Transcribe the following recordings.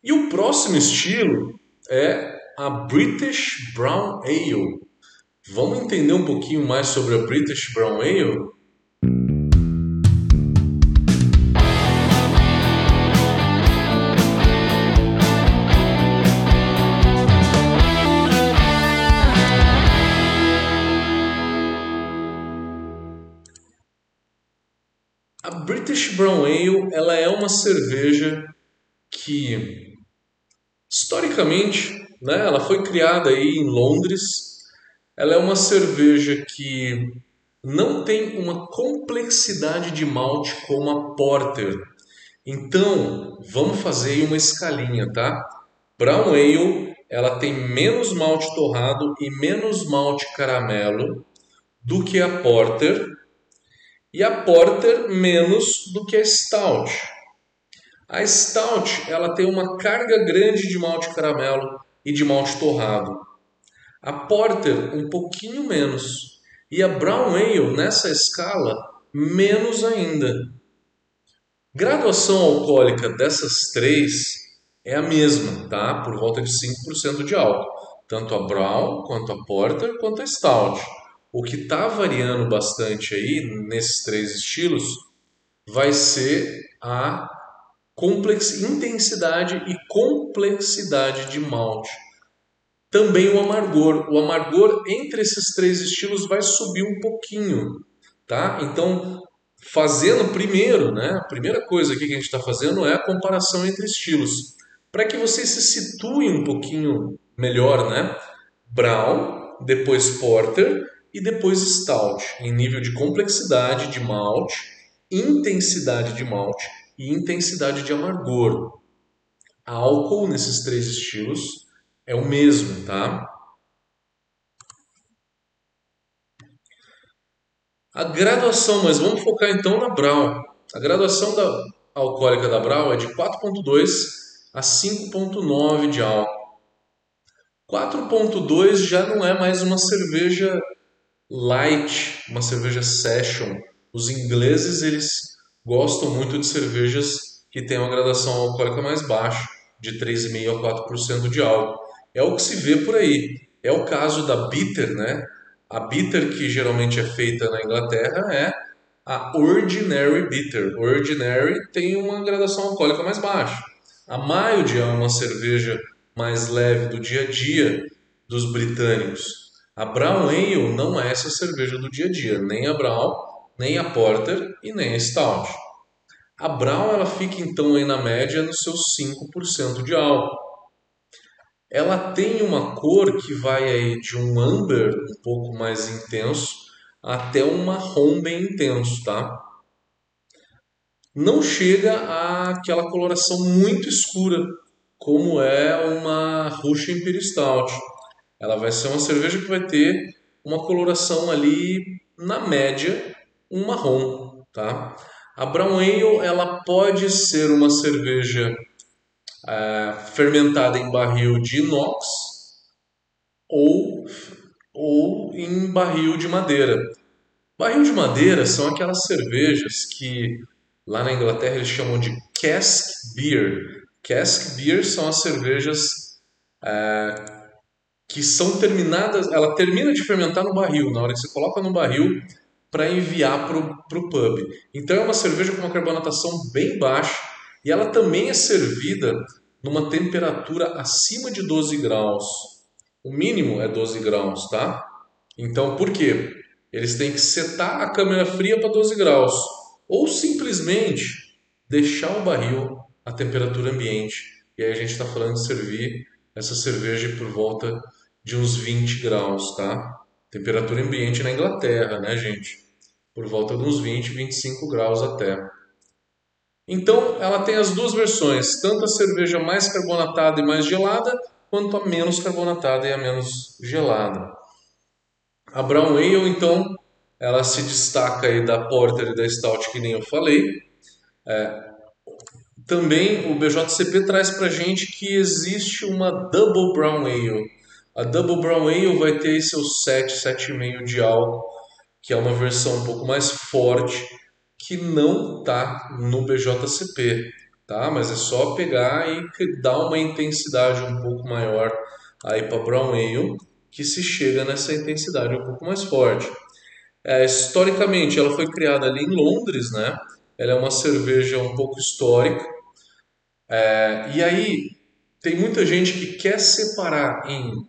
E o próximo estilo é a British Brown Ale. Vamos entender um pouquinho mais sobre a British Brown Ale? A British Brown Ale ela é uma cerveja que historicamente, né, ela foi criada aí em Londres. Ela é uma cerveja que não tem uma complexidade de malte como a Porter. Então, vamos fazer uma escalinha, tá? Brown Ale, ela tem menos malte torrado e menos malte caramelo do que a Porter, e a Porter menos do que a Stout. A Stout ela tem uma carga grande de malte caramelo e de malte torrado. A Porter um pouquinho menos e a Brown Ale nessa escala menos ainda. Graduação alcoólica dessas três é a mesma, tá? Por volta de 5% de álcool, tanto a Brown quanto a Porter quanto a Stout. O que está variando bastante aí nesses três estilos vai ser a complex, intensidade e complexidade de malte. Também o amargor. O amargor entre esses três estilos vai subir um pouquinho, tá? Então, fazendo primeiro, né? A primeira coisa aqui que a gente está fazendo é a comparação entre estilos, para que vocês se situem um pouquinho melhor, né? Brown, depois Porter e depois Stout, em nível de complexidade de malte, intensidade de malte e intensidade de amargor. Álcool nesses três estilos é o mesmo, tá? A graduação, mas vamos focar então na Brown. A graduação da alcoólica da Brown é de 4.2 a 5.9 de álcool. 4.2 já não é mais uma cerveja light, uma cerveja session. Os ingleses eles gostam muito de cervejas que têm uma gradação alcoólica mais baixa, de 3,5 a 4% de álcool. É o que se vê por aí. É o caso da bitter, né? A bitter que geralmente é feita na Inglaterra é a Ordinary Bitter. Ordinary tem uma gradação alcoólica mais baixa. A Mild é uma cerveja mais leve do dia a dia dos britânicos. A Brown Ale não é essa cerveja do dia a dia, nem a Brown, nem a Porter e nem a Stout. A Brown ela fica então aí na média nos seus 5% de álcool. Ela tem uma cor que vai aí de um amber um pouco mais intenso até um marrom bem intenso, tá? Não chega àquela coloração muito escura como é uma Russian Imperial Stout ela vai ser uma cerveja que vai ter uma coloração ali na média um marrom, tá? A Brown Ale ela pode ser uma cerveja é, fermentada em barril de inox ou, ou em barril de madeira. Barril de madeira são aquelas cervejas que lá na Inglaterra eles chamam de cask beer. Cask beer são as cervejas é, que são terminadas, ela termina de fermentar no barril, na hora que você coloca no barril para enviar para o pub. Então é uma cerveja com uma carbonatação bem baixa e ela também é servida numa temperatura acima de 12 graus. O mínimo é 12 graus, tá? Então por quê? Eles têm que setar a câmera fria para 12 graus ou simplesmente deixar o barril a temperatura ambiente. E aí a gente está falando de servir essa cerveja por volta de uns 20 graus, tá? Temperatura ambiente na Inglaterra, né, gente? Por volta de uns 20, 25 graus até. Então, ela tem as duas versões, tanto a cerveja mais carbonatada e mais gelada, quanto a menos carbonatada e a menos gelada. A Brown Ale, então, ela se destaca aí da Porter e da Stout, que nem eu falei. É, também o BJCP traz para gente que existe uma Double Brown Ale, a Double Brown Ale vai ter seus 7, 7,5 de álcool, que é uma versão um pouco mais forte, que não está no BJCP. tá? Mas é só pegar e dar uma intensidade um pouco maior aí para Brown Ale, que se chega nessa intensidade um pouco mais forte. É, historicamente, ela foi criada ali em Londres, né? Ela é uma cerveja um pouco histórica. É, e aí, tem muita gente que quer separar em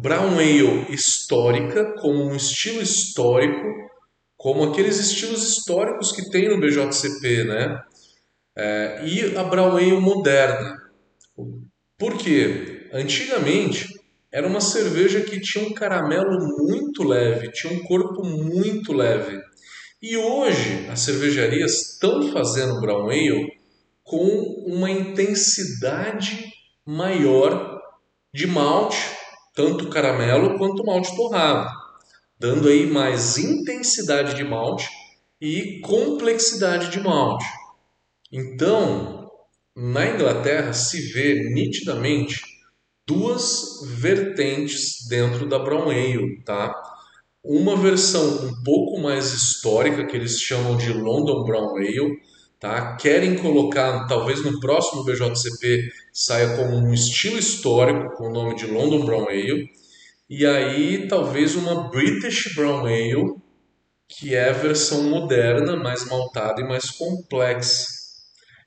Brown Ale histórica, como um estilo histórico, como aqueles estilos históricos que tem no BJCP, né? É, e a Brown Ale moderna. Por quê? Antigamente era uma cerveja que tinha um caramelo muito leve, tinha um corpo muito leve. E hoje as cervejarias estão fazendo Brown Ale com uma intensidade maior de malte, tanto caramelo quanto malte torrado, dando aí mais intensidade de malte e complexidade de malte. Então, na Inglaterra se vê nitidamente duas vertentes dentro da Brown Ale, tá? Uma versão um pouco mais histórica que eles chamam de London Brown Ale, tá? Querem colocar, talvez no próximo BJCP saia como um estilo histórico com o nome de London Brown Ale, e aí talvez uma British Brown Ale, que é a versão moderna, mais maltada e mais complexa.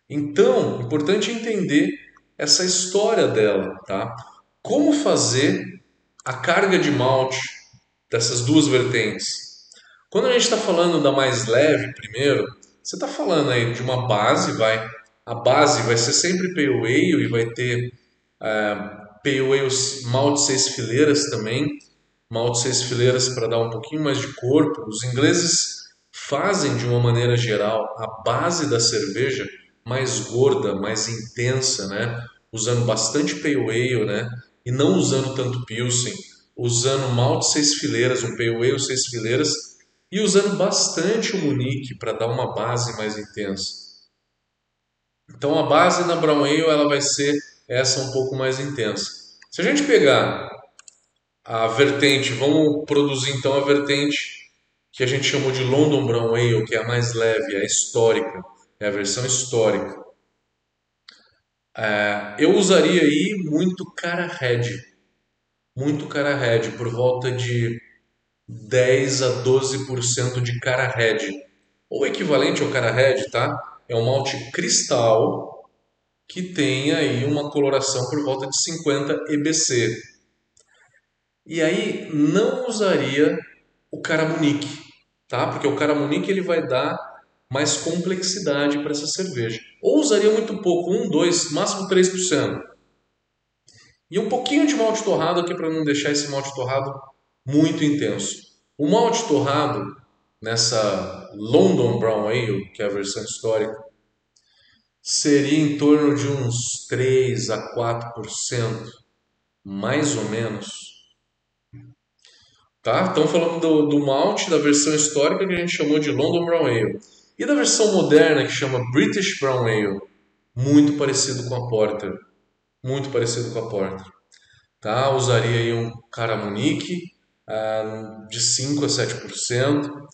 Então, importante entender essa história dela, tá? Como fazer a carga de malte dessas duas vertentes? Quando a gente está falando da mais leve primeiro, você está falando aí de uma base, vai, a base vai ser sempre pale ale e vai ter é, pale ale malte seis fileiras também, malte seis fileiras para dar um pouquinho mais de corpo. Os ingleses fazem de uma maneira geral a base da cerveja mais gorda, mais intensa, né? Usando bastante pale ale, né? E não usando tanto pilsen, usando malte seis fileiras, um pale ale seis fileiras e usando bastante o Munique para dar uma base mais intensa. Então a base na Brown Ale ela vai ser essa um pouco mais intensa. Se a gente pegar a vertente, vamos produzir então a vertente que a gente chamou de London Brown Ale, que é a mais leve, a histórica é a versão histórica. É, eu usaria aí muito cara red, muito cara red, por volta de 10 a 12% de cara red. O equivalente ao cara red, tá? É um malte cristal que tem aí uma coloração por volta de 50 EBC. E aí não usaria o Caramunique, tá? Porque o Caramunique ele vai dar mais complexidade para essa cerveja. Ou usaria muito pouco, 1, 2, máximo 3%. E um pouquinho de malte torrado aqui para não deixar esse malte torrado muito intenso. O malte torrado nessa London Brown Ale, que é a versão histórica, seria em torno de uns 3 a 4%, mais ou menos. Tá? Estamos falando do, do malte da versão histórica que a gente chamou de London Brown Ale. E da versão moderna que chama British Brown Ale, muito parecido com a Porter, muito parecido com a Porter. Tá? Usaria aí um Caramunique de 5 a 7%, uh,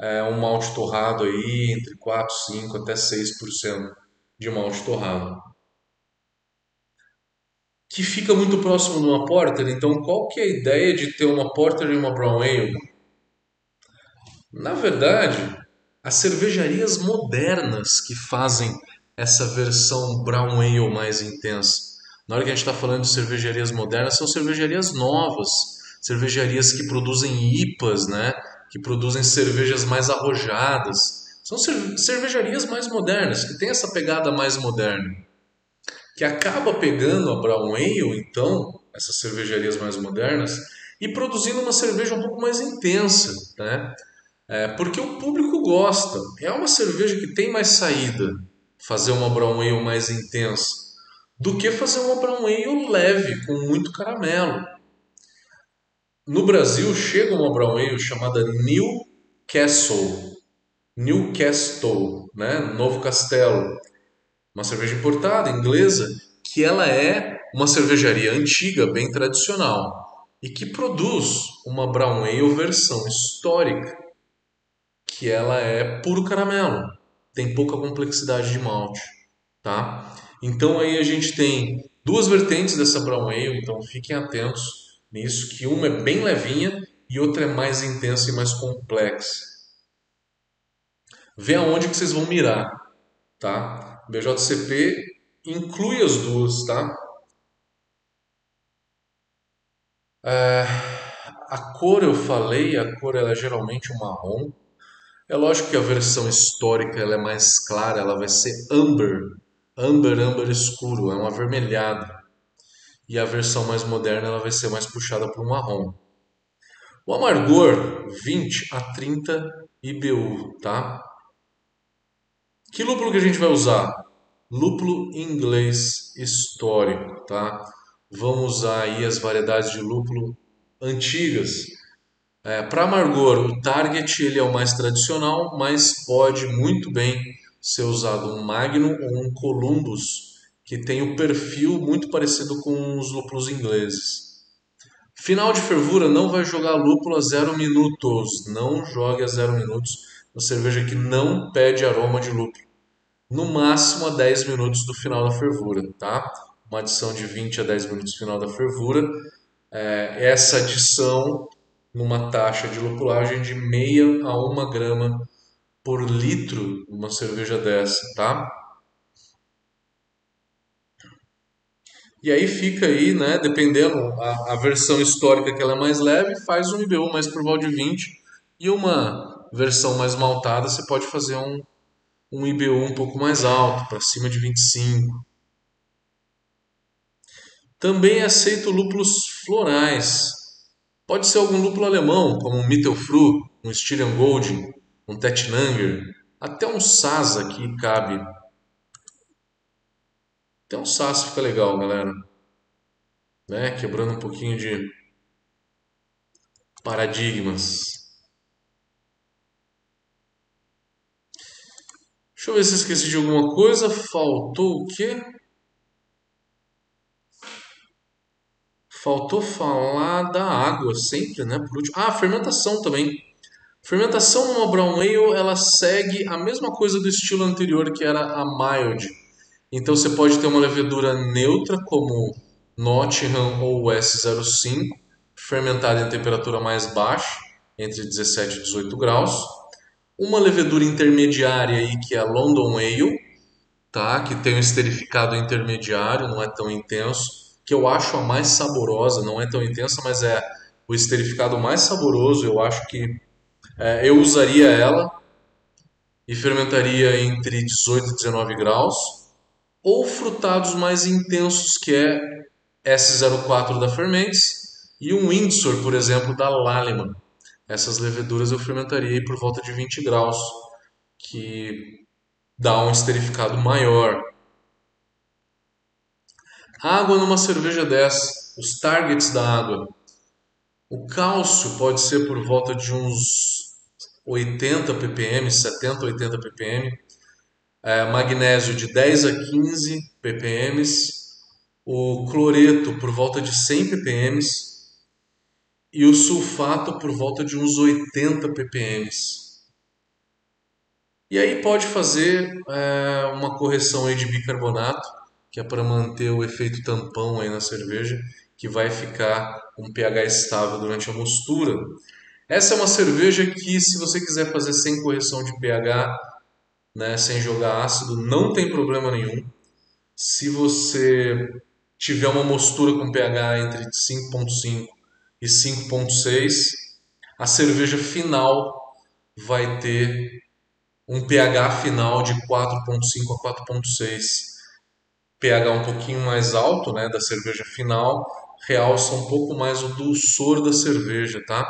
é, um malte torrado aí entre 4, 5 até 6% de malte torrado. Que fica muito próximo de uma Porter, então qual que é a ideia de ter uma Porter e uma Brown Ale? Na verdade, as cervejarias modernas que fazem essa versão brown ale mais intensa. Na hora que a gente está falando de cervejarias modernas, são cervejarias novas, cervejarias que produzem IPAs, né? que produzem cervejas mais arrojadas. São cervejarias mais modernas, que têm essa pegada mais moderna. Que acaba pegando a brown ale, então, essas cervejarias mais modernas, e produzindo uma cerveja um pouco mais intensa, né? É, porque o público gosta. É uma cerveja que tem mais saída fazer uma brown ale mais intensa do que fazer uma brown ale leve com muito caramelo. No Brasil chega uma brown ale chamada Newcastle, Newcastle, né? Novo Castelo, uma cerveja importada inglesa que ela é uma cervejaria antiga, bem tradicional e que produz uma brown ale versão histórica que ela é puro caramelo, tem pouca complexidade de malte. tá? Então aí a gente tem duas vertentes dessa brown ale, então fiquem atentos nisso, que uma é bem levinha e outra é mais intensa e mais complexa. Vê aonde que vocês vão mirar, tá? BJCP inclui as duas, tá? É, a cor eu falei, a cor ela é geralmente um marrom. É lógico que a versão histórica ela é mais clara, ela vai ser amber, amber, amber escuro, é um avermelhado. E a versão mais moderna ela vai ser mais puxada para o marrom. O amargor 20 a 30 IBU, tá? Que lúpulo que a gente vai usar? Lúpulo inglês histórico, tá? Vamos usar aí as variedades de lúpulo antigas. É, Para amargor, o Target ele é o mais tradicional, mas pode muito bem ser usado um Magnum ou um Columbus, que tem um perfil muito parecido com os lúpulos ingleses. Final de fervura, não vai jogar lúpulo a zero minutos. Não jogue a zero minutos uma cerveja que não pede aroma de lúpulo. No máximo a 10 minutos do final da fervura, tá? Uma adição de 20 a 10 minutos final da fervura. É, essa adição numa taxa de lupulagem de meia a uma grama por litro uma cerveja dessa, tá? E aí fica aí, né, dependendo a, a versão histórica que ela é mais leve, faz um IBU mais por volta de 20 e uma versão mais maltada você pode fazer um, um IBU um pouco mais alto, para cima de 25. Também aceito lúpulos florais. Pode ser algum lúpulo alemão, como um Mittelfru, um Styrian Golding, um Tettnanger, até um Sasa que cabe até um SAS fica legal, galera. Né? Quebrando um pouquinho de paradigmas. Deixa eu ver se eu esqueci de alguma coisa. Faltou o quê? Faltou falar da água sempre, né? Por último. Ah, fermentação também. Fermentação numa brown ale, ela segue a mesma coisa do estilo anterior que era a mild então você pode ter uma levedura neutra, como Nottingham ou S05, fermentada em temperatura mais baixa, entre 17 e 18 graus. Uma levedura intermediária aí, que é a London Ale, tá? que tem um esterificado intermediário, não é tão intenso, que eu acho a mais saborosa, não é tão intensa, mas é o esterificado mais saboroso, eu acho que é, eu usaria ela e fermentaria entre 18 e 19 graus ou frutados mais intensos, que é S04 da Fermentes e um Windsor, por exemplo, da Lallemand. Essas leveduras eu fermentaria por volta de 20 graus, que dá um esterificado maior. Água numa cerveja dessa, os targets da água. O cálcio pode ser por volta de uns 80 ppm, 70, 80 ppm é, magnésio de 10 a 15 ppm, o cloreto por volta de 100 ppm e o sulfato por volta de uns 80 ppm. E aí pode fazer é, uma correção aí de bicarbonato, que é para manter o efeito tampão aí na cerveja, que vai ficar um pH estável durante a mostura. Essa é uma cerveja que, se você quiser fazer sem correção de pH, né, sem jogar ácido, não tem problema nenhum. Se você tiver uma mostura com pH entre 5.5 e 5.6, a cerveja final vai ter um pH final de 4.5 a 4.6. pH um pouquinho mais alto, né, da cerveja final, realça um pouco mais o dulçor da cerveja, tá?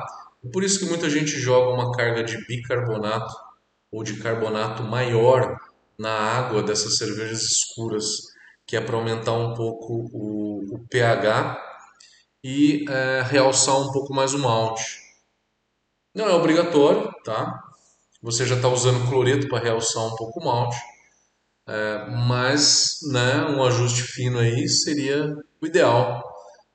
Por isso que muita gente joga uma carga de bicarbonato ou de carbonato maior na água dessas cervejas escuras, que é para aumentar um pouco o, o pH e é, realçar um pouco mais o malte. Não é obrigatório, tá? Você já está usando cloreto para realçar um pouco o malte, é, mas né, um ajuste fino aí seria o ideal.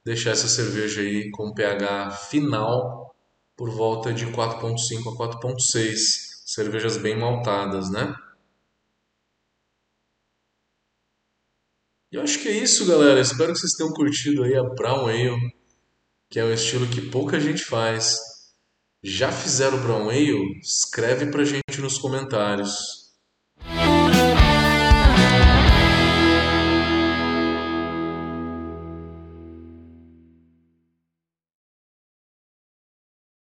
Deixar essa cerveja aí com pH final por volta de 4.5 a 4.6 cervejas bem maltadas, né? E eu acho que é isso, galera. Espero que vocês tenham curtido aí a Brown Ale, que é um estilo que pouca gente faz. Já fizeram Brown Ale? Escreve pra gente nos comentários.